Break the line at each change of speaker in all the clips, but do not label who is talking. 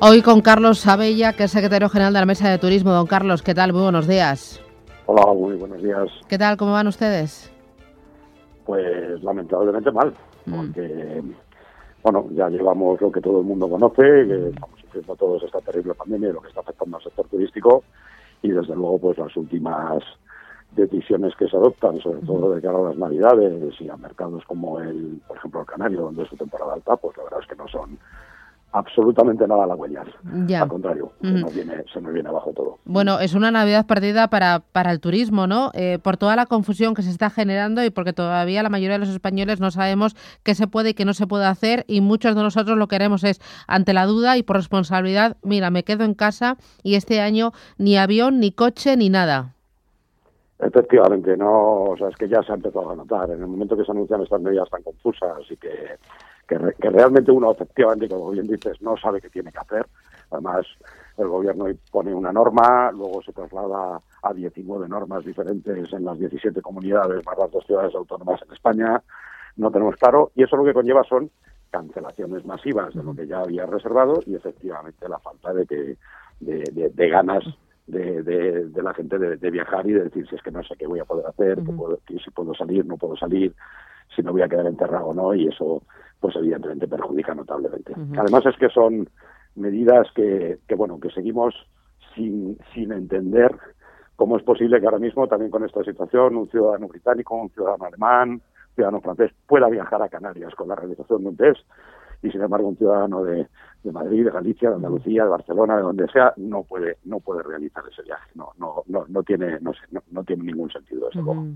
Hoy con Carlos Abella, que es secretario general de la Mesa de Turismo. Don Carlos, ¿qué tal? Muy buenos días.
Hola, muy buenos días.
¿Qué tal? ¿Cómo van ustedes?
Pues lamentablemente mal, mm. porque, bueno, ya llevamos lo que todo el mundo conoce, que estamos sufriendo todos esta terrible pandemia y lo que está afectando al sector turístico, y desde luego, pues las últimas decisiones que se adoptan, sobre todo de cara a las navidades y a mercados como el, por ejemplo, el Canario, donde es su temporada alta, pues la verdad es que no son absolutamente nada la huellas. Al contrario, se, nos viene, se viene abajo todo.
Bueno, es una Navidad perdida para, para el turismo, ¿no? Eh, por toda la confusión que se está generando y porque todavía la mayoría de los españoles no sabemos qué se puede y qué no se puede hacer y muchos de nosotros lo queremos es, ante la duda y por responsabilidad, mira, me quedo en casa y este año ni avión, ni coche, ni nada.
Efectivamente, no, o sea, es que ya se ha empezado a notar. En el momento que se anuncian estas medidas tan confusas y que que, realmente uno efectivamente, como bien dices, no sabe qué tiene que hacer. Además, el gobierno pone una norma, luego se traslada a 19 normas diferentes en las 17 comunidades más las dos ciudades autónomas en España. No tenemos claro y eso lo que conlleva son cancelaciones masivas de lo que ya había reservado y efectivamente la falta de que de, ganas de, de, la gente de, viajar y de decir si es que no sé qué voy a poder hacer, si puedo salir, no puedo salir, si me voy a quedar enterrado o no, y eso pues evidentemente perjudica notablemente. Además es que son medidas que, que, bueno, que seguimos sin, sin entender cómo es posible que ahora mismo también con esta situación un ciudadano británico, un ciudadano alemán, un ciudadano francés pueda viajar a Canarias con la realización de un test y sin embargo un ciudadano de, de Madrid, de Galicia, de Andalucía, de Barcelona, de donde sea, no puede no puede realizar ese viaje. No no no, no tiene no, no, tiene ningún sentido eso.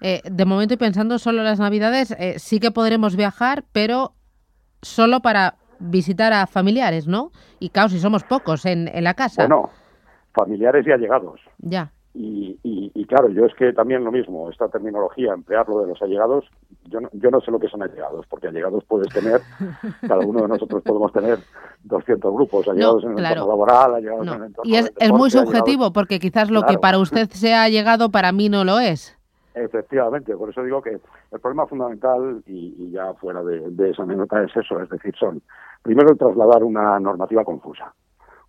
Eh, de momento y pensando solo en las Navidades, eh, sí que podremos viajar, pero solo para visitar a familiares, ¿no? Y claro, si somos pocos en, en la casa.
Bueno, familiares y allegados.
Ya.
Y, y, claro, yo es que también lo mismo, esta terminología, emplearlo de los allegados, yo no, yo no sé lo que son allegados, porque allegados puedes tener, cada uno de nosotros podemos tener 200 grupos, allegados en el entorno laboral, allegados en el entorno
Y es, es muy subjetivo, porque quizás lo que para usted sea allegado, para mí no lo es.
Efectivamente, por eso digo que el problema fundamental, y, ya fuera de, de esa anécdota, es eso, es decir, son, primero, el trasladar una normativa confusa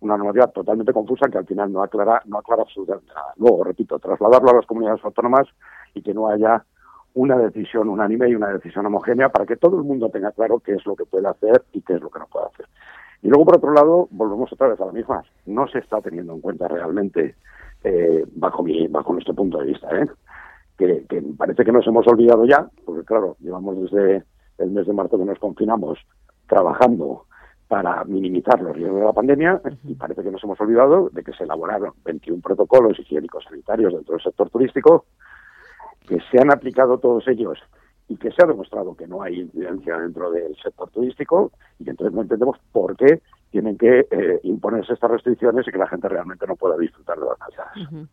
una normativa totalmente confusa que al final no aclara, no aclara absolutamente nada. Luego, repito, trasladarlo a las comunidades autónomas y que no haya una decisión unánime y una decisión homogénea para que todo el mundo tenga claro qué es lo que puede hacer y qué es lo que no puede hacer. Y luego, por otro lado, volvemos otra vez a la misma. No se está teniendo en cuenta realmente, eh, bajo, mi, bajo nuestro punto de vista, ¿eh? que, que parece que nos hemos olvidado ya, porque claro, llevamos desde el mes de marzo que nos confinamos trabajando para minimizar los riesgos de la pandemia y parece que nos hemos olvidado de que se elaboraron 21 protocolos higiénicos sanitarios dentro del sector turístico, que se han aplicado todos ellos y que se ha demostrado que no hay incidencia dentro del sector turístico y que entonces no entendemos por qué tienen que eh, imponerse estas restricciones y que la gente realmente no pueda disfrutar de las navidades.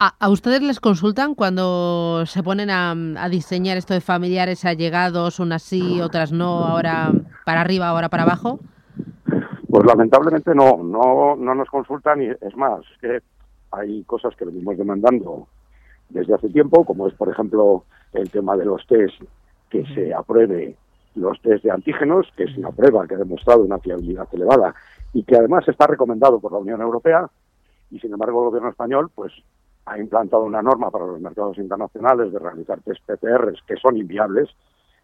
¿A, ustedes les consultan cuando se ponen a, diseñar esto de familiares allegados, unas sí, otras no, ahora para arriba, ahora para abajo?
Pues lamentablemente no, no, no nos consultan y es más, que hay cosas que venimos demandando desde hace tiempo, como es por ejemplo el tema de los test, que se apruebe los test de antígenos, que es una prueba que ha demostrado una fiabilidad elevada y que además está recomendado por la Unión Europea, y sin embargo el gobierno español pues ha implantado una norma para los mercados internacionales de realizar test PCRs que son inviables,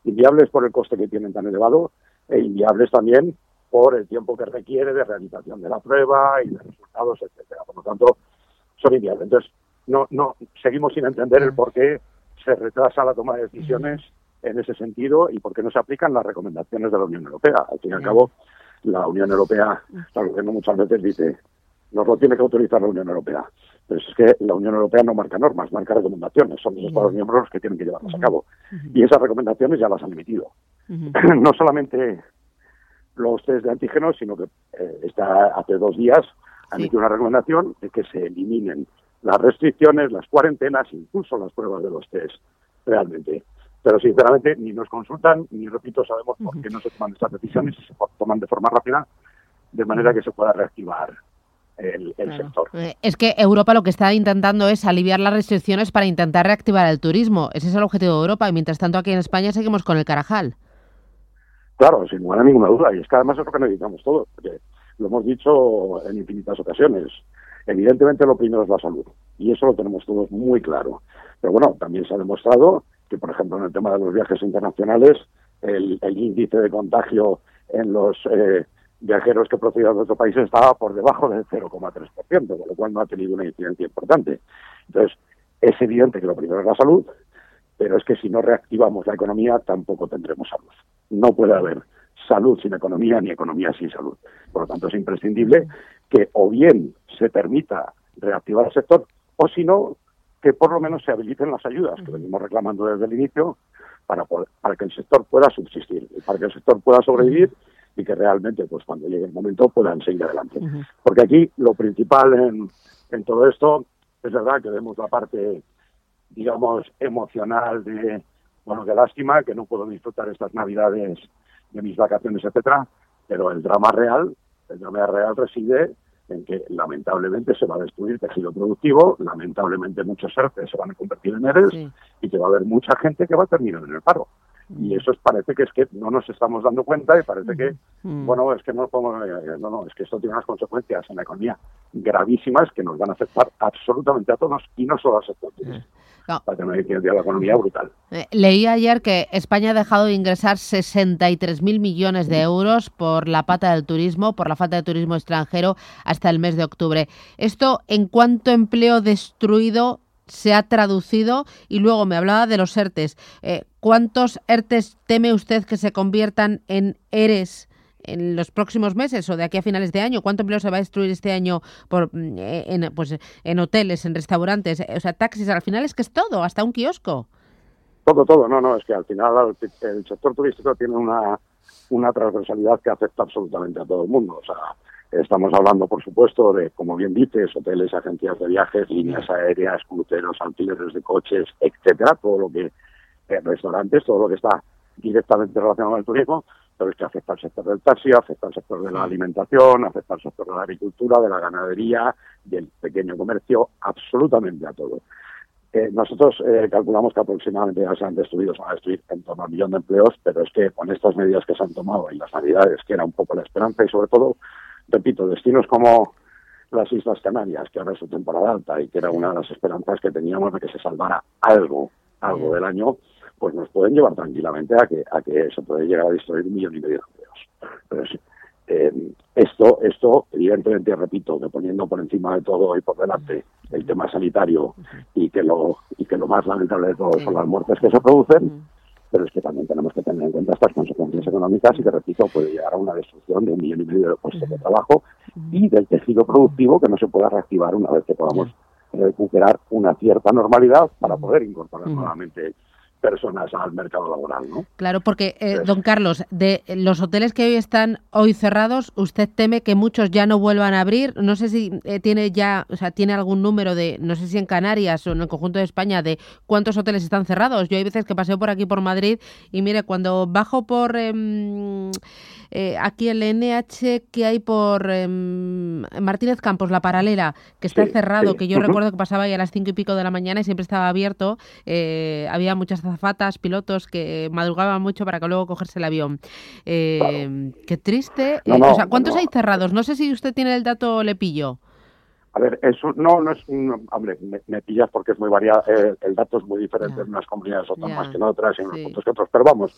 inviables por el coste que tienen tan elevado e inviables también por el tiempo que requiere de realización de la prueba y de resultados, etcétera. Por lo tanto, son inviables. Entonces, no, no, seguimos sin entender el por qué se retrasa la toma de decisiones en ese sentido y por qué no se aplican las recomendaciones de la Unión Europea. Al fin y al cabo, la Unión Europea, el gobierno muchas veces dice, nos lo tiene que autorizar la Unión Europea. Pero es que la Unión Europea no marca normas, marca recomendaciones. Son los Estados miembros los que tienen que llevarlas a cabo. Y esas recomendaciones ya las han emitido. no solamente los test de antígenos, sino que eh, está hace dos días han hecho una recomendación de que se eliminen las restricciones, las cuarentenas, incluso las pruebas de los test, realmente. Pero sinceramente ni nos consultan, ni repito, sabemos por qué no se toman estas decisiones y se toman de forma rápida, de manera que se pueda reactivar el, sector.
Eh, es que Europa lo que está intentando es aliviar las restricciones para intentar reactivar el turismo. Ese es el objetivo de Europa y mientras tanto aquí en España seguimos con el carajal.
Claro, sin ninguna duda. Y es que además es lo que necesitamos todos, porque lo hemos dicho en infinitas ocasiones. Evidentemente lo primero es la salud y eso lo tenemos todos muy claro. Pero bueno, también se ha demostrado que, por ejemplo, en el tema de los viajes internacionales, el, índice de contagio en los eh, viajeros que procedían de otros países estaba por debajo del 0,3%, con lo cual no ha tenido una incidencia importante. Entonces, es evidente que lo primero es la salud, pero es que si no reactivamos la economía tampoco tendremos salud. No puede haber salud sin economía ni economía sin salud. Por lo tanto, es imprescindible que o bien se permita reactivar el sector o si no, que por lo menos se habiliten las ayudas que venimos reclamando desde el inicio para, para que el sector pueda subsistir, para que el sector pueda sobrevivir y que realmente, pues cuando llegue el momento, puedan seguir adelante. Porque aquí lo principal en, en todo esto es verdad que vemos la parte, digamos, emocional de, bueno, qué lástima que no puedo disfrutar estas navidades de mis vacaciones, etcétera, pero el drama real, el drama real reside en que lamentablemente se va a destruir tejido productivo, lamentablemente muchos ERTE se van a convertir en ERES y que va a haber mucha gente que va a terminar en el paro. Y eso parece que es que no nos estamos dando cuenta y parece que, bueno, es que no, eh, no, no, es que esto tiene unas consecuencias en la economía gravísimas que nos van a afectar absolutamente a todos y no solo al sector turístico. No. Para tener una la economía brutal.
Eh, leí ayer que España ha dejado de ingresar 63.000 millones de euros por la pata del turismo, por la falta de turismo extranjero hasta el mes de octubre. ¿Esto en cuánto empleo destruido se ha traducido? Y luego me hablaba de los ERTES. Eh, ¿Cuántos ERTES teme usted que se conviertan en ERES? en los próximos meses o de aquí a finales de año? ¿Cuánto empleo se va a destruir este año por, mm, eh, en, pues, en hoteles, en restaurantes, o sea, taxis? Al final es que es todo, hasta un kiosco.
Todo, todo. No, no, es que al final el sector turístico tiene una, una transversalidad que afecta absolutamente a todo el mundo. O sea, estamos hablando, por supuesto, de, como bien dices, hoteles, agencias de viajes, líneas aéreas, cruceros, alquileres de coches, etcétera, todo lo que, eh, restaurantes, todo lo que está directamente relacionado con el turismo, pero es que afecta al sector del taxi, afecta al sector de la alimentación, afecta al sector de la agricultura, de la ganadería, del pequeño comercio, absolutamente a todo. Eh, nosotros eh, calculamos que aproximadamente ya se han destruido, se van a destruir en torno a un millón de empleos, pero es que con estas medidas que se han tomado y las navidades, que era un poco la esperanza y sobre todo, repito, destinos como las Islas Canarias, que ahora es su temporada alta y que era una de las esperanzas que teníamos de que se salvara algo, algo del año, pues nos pueden llevar tranquilamente a que, a que se puede llegar a destruir un millón y medio de empleos. Pero eh, esto, esto, evidentemente, repito, que poniendo por encima de todo y por delante el tema sanitario y que lo, y que lo más lamentable de todo son las muertes que se producen, pero es que también tenemos que tener en cuenta estas consecuencias económicas y que, repito, puede llegar a una destrucción de un millón y medio de puestos de trabajo y del tejido productivo que no se pueda reactivar una vez que podamos recuperar una cierta normalidad para poder incorporar nuevamente personas al mercado laboral, ¿no?
Claro, porque, eh, don Carlos, de los hoteles que hoy están hoy cerrados, ¿usted teme que muchos ya no vuelvan a abrir? No sé si eh, tiene ya, o sea, tiene algún número de, no sé si en Canarias o en el conjunto de España, de cuántos hoteles están cerrados. Yo hay veces que paseo por aquí, por Madrid, y mire, cuando bajo por... Em, eh, aquí el NH que hay por em, Martínez Campos, la paralela, que está cerrado, que yo recuerdo que pasaba ahí a las cinco y pico de la mañana y siempre estaba abierto. Eh, había muchas zafatas, pilotos que madrugaban mucho para que luego cogerse el avión. Eh, qué triste. o sea, ¿Cuántos hay cerrados? No sé si usted tiene el dato, le pillo.
A ver, eso no, no es, hombre, me, pillas porque es muy variado, el dato es muy diferente en unas comunidades autónomas que en otras, en unos puntos que otros, pero vamos,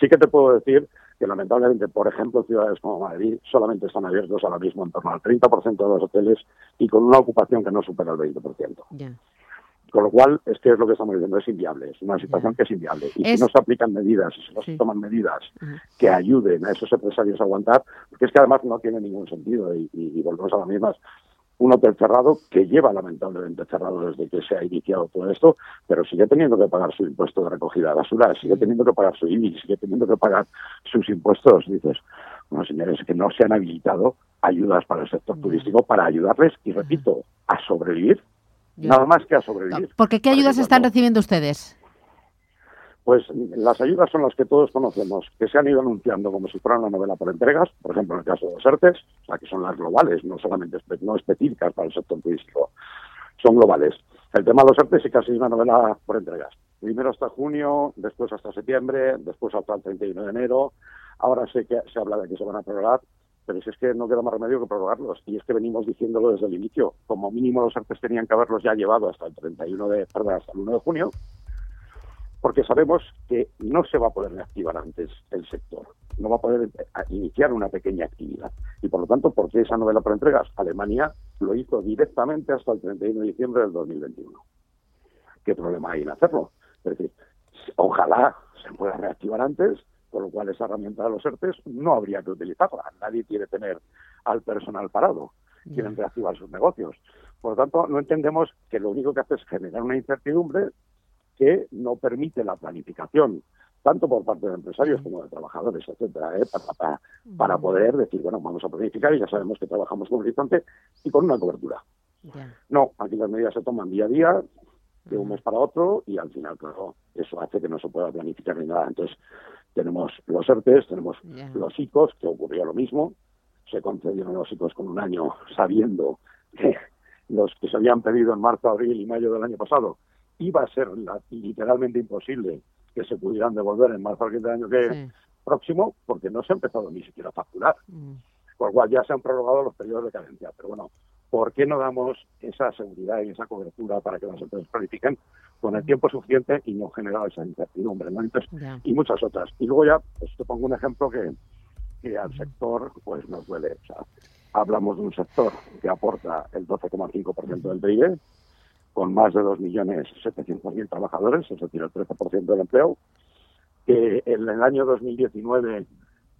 sí que te puedo decir que lamentablemente, por ejemplo, ciudades como Madrid solamente están abiertos ahora mismo en torno al 30% de los hoteles y con una ocupación que no supera el 20%. Con lo cual, es que es lo que estamos diciendo, es inviable, es una situación que es inviable. Y si no se aplican medidas, si no se toman medidas que ayuden a esos empresarios a aguantar, porque es que además no tiene ningún sentido y, y, y volvemos a las mismas, un hotel cerrado que lleva lamentablemente cerrado desde que se ha iniciado todo esto, pero sigue teniendo que pagar su impuesto de recogida de basura, sigue teniendo que pagar su IBI, sigue teniendo que pagar sus impuestos. Dices, No, señores, que no se han habilitado ayudas para el sector turístico para ayudarles, y repito, a sobrevivir. Nada más que a sobrevivir.
Porque ¿qué ayudas están recibiendo ustedes?
Pues las ayudas son las que todos conocemos, que se han ido anunciando como si fueran una novela por entregas, por ejemplo en el caso de los ERTES, o sea, que son las globales, no solamente no específicas para el sector turístico, son globales. El tema de los ERTES sí casi es una novela por entregas. Primero hasta junio, después hasta septiembre, después hasta el 31 de enero. Ahora sé que se habla de que se van a prorrogar, pero si es que no queda más remedio que prorrogarlos. Y es que venimos diciéndolo desde el inicio. Como mínimo los ERTES tenían que haberlos ya llevado hasta el 31 de, perdón, hasta el 1 de junio porque sabemos que no se va a poder reactivar antes el sector, no va a poder eh, iniciar una pequeña actividad. Y por lo tanto, ¿por qué esa novela por entregas? Alemania lo hizo directamente hasta el 31 de diciembre del 2021. ¿Qué problema hay en hacerlo? Es decir, ojalá se pueda reactivar antes, con lo cual esa herramienta de los ERTES no habría que utilizarla. Nadie quiere tener al personal parado, quieren reactivar sus negocios. Por lo tanto, no entendemos que lo único que hace es generar una incertidumbre que no permite la planificación, tanto por parte de empresarios como de trabajadores, etcétera, ¿eh? para, para, poder decir, bueno, vamos a planificar y ya sabemos que trabajamos con horizonte y con una cobertura. No, aquí las medidas se toman día a día, de un mes para otro, y al final, claro, eso hace que no se pueda planificar ni nada. Entonces, tenemos los ERTES, tenemos los ICOs, que ocurrió lo mismo, se concedieron los ICOs con un año sabiendo que los que se habían pedido en marzo, abril y mayo del año pasado iba a ser literalmente imposible que se pudieran devolver en marzo del año que próximo, porque no se ha empezado ni siquiera a facturar. Mm. Por lo cual ya se han prorrogado los periodos de carencia. Pero bueno, ¿por qué no damos esa seguridad y esa cobertura para que las empresas planifiquen con el tiempo suficiente y no generar esa incertidumbre? ¿no? y muchas otras. Y luego ya, pues te pongo un ejemplo que, que al sector pues nos duele. O sea, hablamos de un sector que aporta el 12,5% del PIB, con más de 2.700.000 trabajadores, es decir, el 13% del empleo, que en el año 2019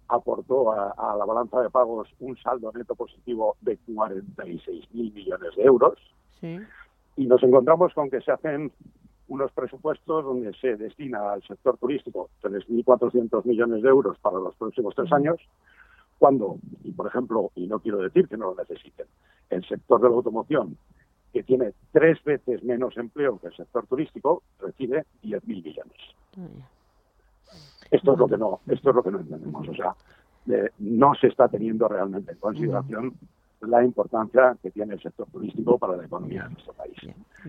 aportó a, la balanza de pagos un saldo neto positivo de 46.000 millones de euros. Y nos encontramos con que se hacen unos presupuestos donde se destina al sector turístico 3.400 millones de euros para los próximos tres años, cuando, y por ejemplo, y no quiero decir que no lo necesiten, el sector de la automoción que tiene tres veces menos empleo que el sector turístico, recibe 10.000 millones. Esto es lo que no, esto es lo que no entendemos. O sea, no se está teniendo realmente en consideración la importancia que tiene el sector turístico para la economía de nuestro país.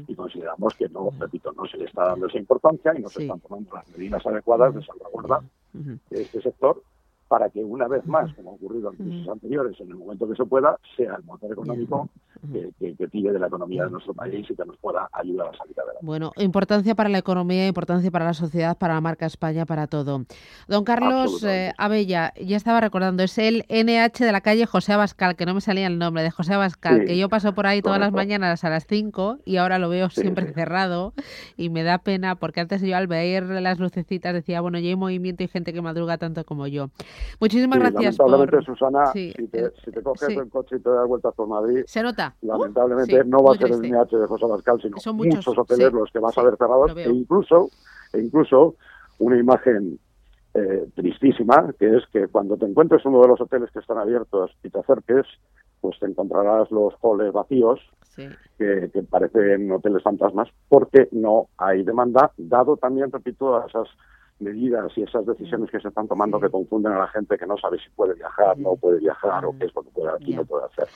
Y consideramos que no, repito, no se le está dando esa importancia y no se están tomando las medidas adecuadas de salvaguarda de este sector para que una vez más, como ha ocurrido en crisis anteriores, en el momento que se pueda, sea el motor económico que, que, de la economía de nuestro país y que nos pueda ayudar a salir adelante.
Bueno, importancia para la economía, importancia para la sociedad, para la marca España, para todo. Don Carlos eh, Abella, ya estaba recordando, es el NH de la calle José Abascal, que no me salía el nombre, de José Abascal, que yo paso por ahí todas las mañanas a las 5 y ahora lo veo siempre cerrado y me da pena porque antes yo al ver las lucecitas decía, bueno, ya hay movimiento y gente que madruga tanto como yo. Muchísimas gracias.
Lamentablemente, Susana, si, te, si, te, coges el coche y te das vueltas por Madrid,
se nota.
Lamentablemente no va a ser el NH de José Abascal, sino muchos, hoteles los que vas a ver cerrados e incluso, e incluso una imagen eh, tristísima, que es que cuando te encuentres uno de los hoteles que están abiertos y te acerques, pues te encontrarás los halls vacíos, que, que, parecen hoteles fantasmas, porque no hay demanda, dado también, repito, esas medidas y esas decisiones que se están tomando que confunden a la gente que no sabe si puede viajar, no puede viajar o qué es lo que puede y no puede hacer.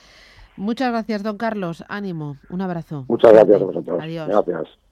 Muchas gracias, don Carlos. Ánimo. Un abrazo.
Muchas gracias a vosotros. Adiós. Gracias.